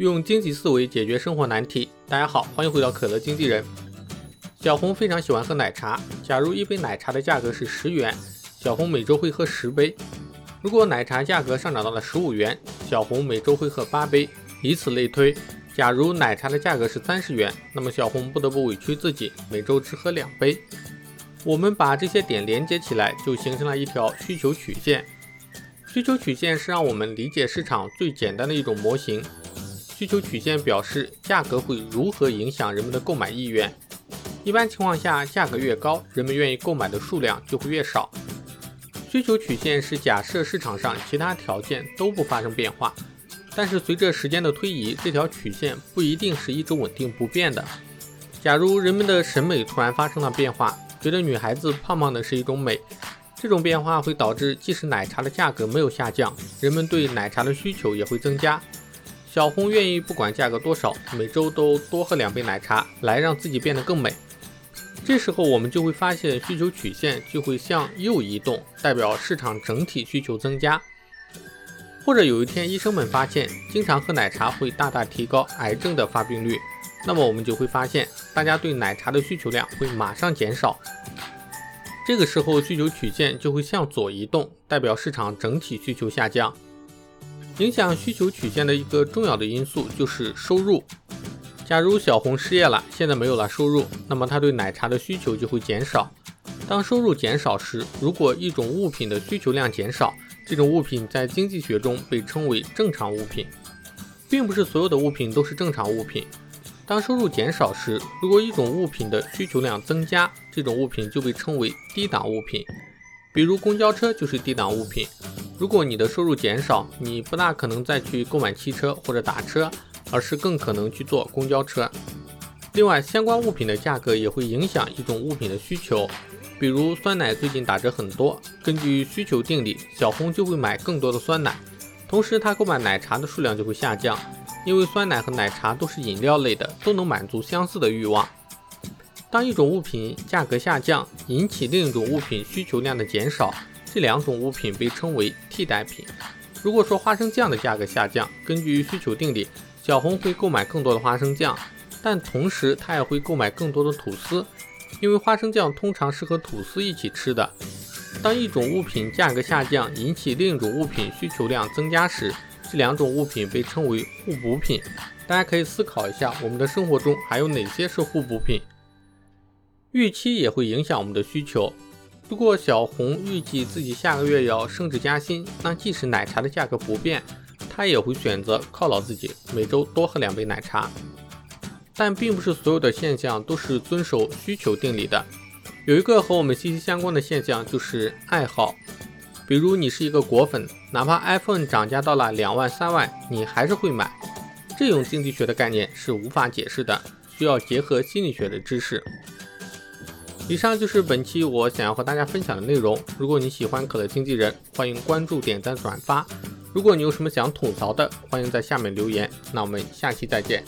用经济思维解决生活难题。大家好，欢迎回到可乐经纪人。小红非常喜欢喝奶茶。假如一杯奶茶的价格是十元，小红每周会喝十杯。如果奶茶价格上涨到了十五元，小红每周会喝八杯。以此类推，假如奶茶的价格是三十元，那么小红不得不委屈自己，每周只喝两杯。我们把这些点连接起来，就形成了一条需求曲线。需求曲线是让我们理解市场最简单的一种模型。需求曲线表示价格会如何影响人们的购买意愿。一般情况下，价格越高，人们愿意购买的数量就会越少。需求曲线是假设市场上其他条件都不发生变化，但是随着时间的推移，这条曲线不一定是一直稳定不变的。假如人们的审美突然发生了变化，觉得女孩子胖胖的是一种美。这种变化会导致，即使奶茶的价格没有下降，人们对奶茶的需求也会增加。小红愿意不管价格多少，每周都多喝两杯奶茶，来让自己变得更美。这时候我们就会发现，需求曲线就会向右移动，代表市场整体需求增加。或者有一天，医生们发现经常喝奶茶会大大提高癌症的发病率，那么我们就会发现，大家对奶茶的需求量会马上减少。这个时候，需求曲线就会向左移动，代表市场整体需求下降。影响需求曲线的一个重要的因素就是收入。假如小红失业了，现在没有了收入，那么她对奶茶的需求就会减少。当收入减少时，如果一种物品的需求量减少，这种物品在经济学中被称为正常物品，并不是所有的物品都是正常物品。当收入减少时，如果一种物品的需求量增加，这种物品就被称为低档物品。比如公交车就是低档物品。如果你的收入减少，你不大可能再去购买汽车或者打车，而是更可能去坐公交车。另外，相关物品的价格也会影响一种物品的需求。比如酸奶最近打折很多，根据需求定理，小红就会买更多的酸奶，同时她购买奶茶的数量就会下降。因为酸奶和奶茶都是饮料类的，都能满足相似的欲望。当一种物品价格下降，引起另一种物品需求量的减少，这两种物品被称为替代品。如果说花生酱的价格下降，根据需求定理，小红会购买更多的花生酱，但同时她也会购买更多的吐司，因为花生酱通常是和吐司一起吃的。当一种物品价格下降，引起另一种物品需求量增加时，这两种物品被称为互补品，大家可以思考一下，我们的生活中还有哪些是互补品？预期也会影响我们的需求。如果小红预计自己下个月要升职加薪，那即使奶茶的价格不变，她也会选择犒劳自己，每周多喝两杯奶茶。但并不是所有的现象都是遵守需求定理的。有一个和我们息息相关的现象就是爱好。比如你是一个果粉，哪怕 iPhone 涨价到了两万三万，你还是会买。这种经济学的概念是无法解释的，需要结合心理学的知识。以上就是本期我想要和大家分享的内容。如果你喜欢可乐经纪人，欢迎关注、点赞、转发。如果你有什么想吐槽的，欢迎在下面留言。那我们下期再见。